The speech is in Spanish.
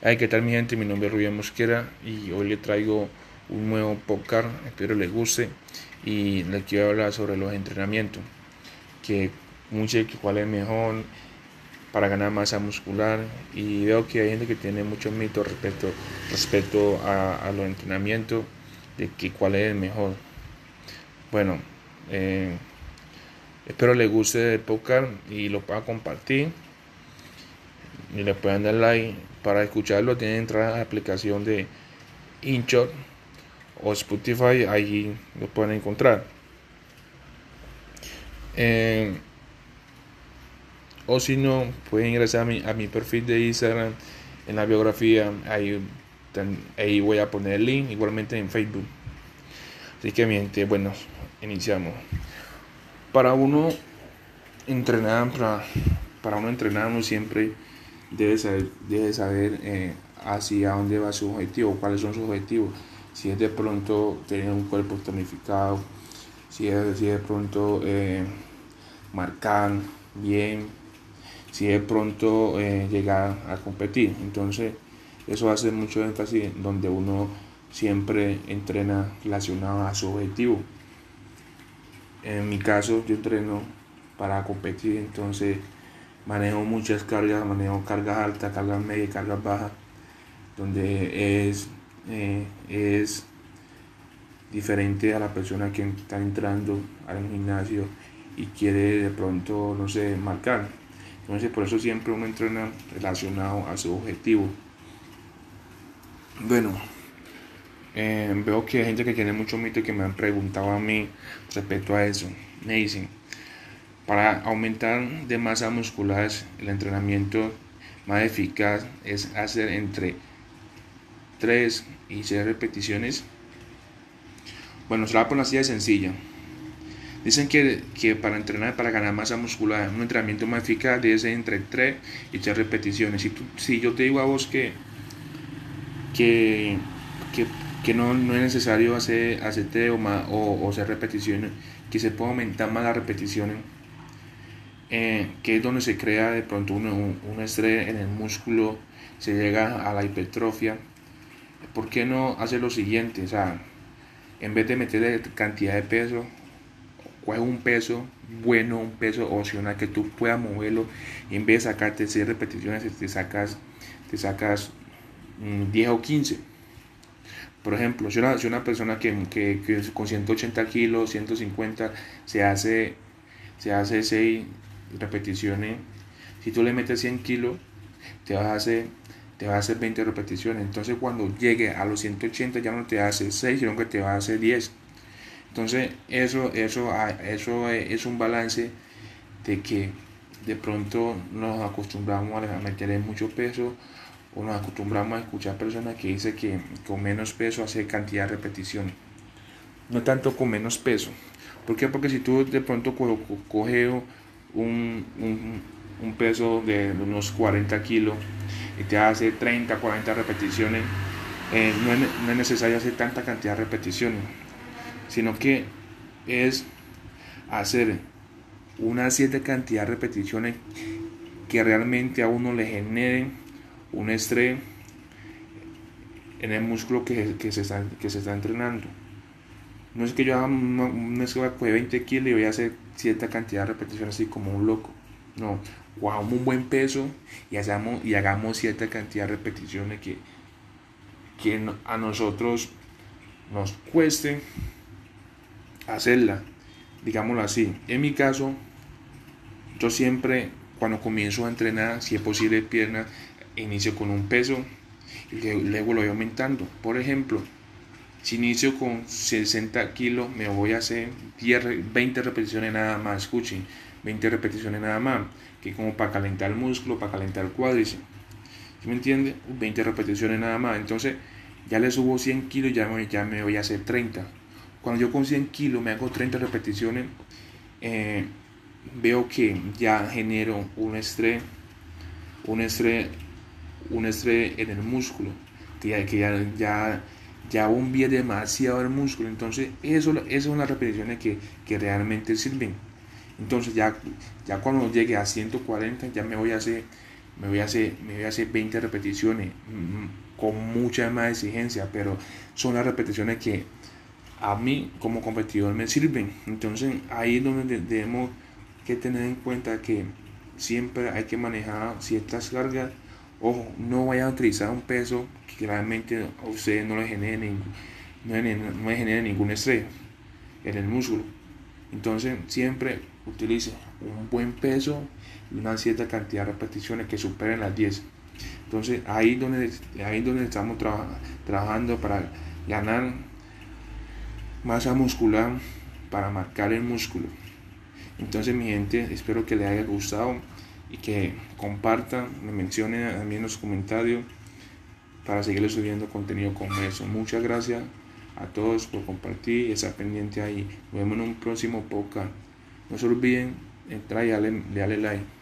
Hey, ¿qué tal mi gente? Mi nombre es Rubén Mosquera y hoy le traigo un nuevo podcast, espero les guste y les quiero hablar sobre los entrenamientos, que mucho cuál es mejor para ganar masa muscular y veo que hay gente que tiene muchos mitos respecto, respecto a, los entrenamientos, de que cuál es el mejor. Bueno, eh, espero les guste el podcast y lo puedan compartir y le pueden dar like para escucharlo tienen que entrar a la aplicación de InShot o Spotify, ahí lo pueden encontrar. Eh, o si no, pueden ingresar a mi, a mi perfil de Instagram en la biografía, ahí, ahí voy a poner el link, igualmente en Facebook. Así que mi bueno, iniciamos. Para uno entrenar, para, para uno entrenar, uno siempre debe saber, debe saber eh, hacia dónde va su objetivo, cuáles son sus objetivos. Si es de pronto tener un cuerpo tonificado, si es, de pronto eh, marcar bien, si de pronto eh, llegar a competir. Entonces, eso hace mucho énfasis donde uno siempre entrena relacionado a su objetivo. En mi caso, yo entreno para competir, entonces manejo muchas cargas, manejo cargas altas, cargas medias, cargas bajas, donde es, eh, es diferente a la persona que está entrando al gimnasio y quiere de pronto, no sé, marcar. Entonces por eso siempre uno entrena relacionado a su objetivo. Bueno, eh, veo que hay gente que tiene mucho mito que me han preguntado a mí respecto a eso. Me dicen, para aumentar de masa muscular, el entrenamiento más eficaz es hacer entre 3 y 6 repeticiones. Bueno, se la por así de sencilla. Dicen que, para entrenar, para ganar masa muscular, un entrenamiento más eficaz debe ser entre 3 y 6 repeticiones. Si, si yo te digo a vos que, que, que, no, no, es necesario hacer, hacer 3 o, más, o, 6 repeticiones, que se puede aumentar más las repeticiones, eh, que es donde se crea de pronto un, un, estrés en el músculo, se llega a la hipertrofia. ¿Por qué no hacer lo siguiente? O sea, en vez de meterle cantidad de peso, coge un peso bueno, un peso opcional que tú puedas moverlo y en vez de sacarte 6 repeticiones, te sacas, te sacas 10 o 15. Por ejemplo, si una, si una persona que, que, que, con 180 kilos, 150, se hace, se hace 6 repeticiones. Si tú le metes 100 kilos, te vas a hacer, te vas a hacer 20 repeticiones. Entonces cuando llegue a los 180 ya no te hace 6, sino que te va a hacer 10. Entonces eso, eso, ah, eso es un balance de que de pronto nos acostumbramos a meter mucho peso o nos acostumbramos a escuchar personas que dicen que con menos peso hace cantidad de repeticiones. No tanto con menos peso. ¿Por qué? Porque si tú de pronto coges un, un, peso de unos 40 kilos y te hace 30, 40 repeticiones, eh, no, es, no, es, necesario hacer tanta cantidad de repeticiones, sino que es hacer una cierta cantidad de repeticiones que realmente a uno le generen un estrés en el músculo que, que, se, está, que se está entrenando. No es que yo haga una, escuela de 20 kilos y voy a hacer cierta cantidad de repeticiones así como un loco. No, cojamos un buen peso y hagamos, y hagamos cierta cantidad de repeticiones que, que a nosotros nos cueste hacerla. Digámoslo así. En mi caso, yo siempre cuando comienzo a entrenar, si es posible pierna, inicio con un peso y luego lo voy aumentando. Por ejemplo, si inicio con 60 kilos, me voy a hacer 10, 20 repeticiones nada más. Escuchen, 20 repeticiones nada más. Que como para calentar el músculo, para calentar el cuádriceps. ¿Sí me entiende? 20 repeticiones nada más. Entonces, ya le subo 100 kilos, ya me, ya me voy a hacer 30. Cuando yo con 100 kilos me hago 30 repeticiones, eh, veo que ya genero un estrés, un estrés, un estrés en el músculo. Que ya, que ya, ya ya bombea demasiado el músculo. Entonces, eso, esas son las repeticiones que, que, realmente sirven. Entonces, ya, ya cuando llegue a 140, ya me voy a hacer me voy a hacer, me voy a hacer 20 repeticiones mm, con mucha más exigencia, pero son las repeticiones que a mí como competidor me sirven. Entonces ahí es donde debemos que tener en cuenta que siempre hay que manejar ciertas cargas. Ojo, no vayan a utilizar un peso que realmente a ustedes no le genere, ningún, no, genere ningún estrés en el músculo. Entonces siempre utilice un buen peso y una cierta cantidad de repeticiones que superen las 10. Entonces ahí donde, ahí donde estamos trabajando para ganar masa muscular, para marcar el músculo. Entonces mi gente, espero que les haya gustado y que compartan, me mencionen a mí en los comentarios para seguirles subiendo contenido como eso. Muchas gracias a todos por compartir y estar pendiente ahí. Nos vemos en un próximo podcast. No se olviden entrar y darle, darle like.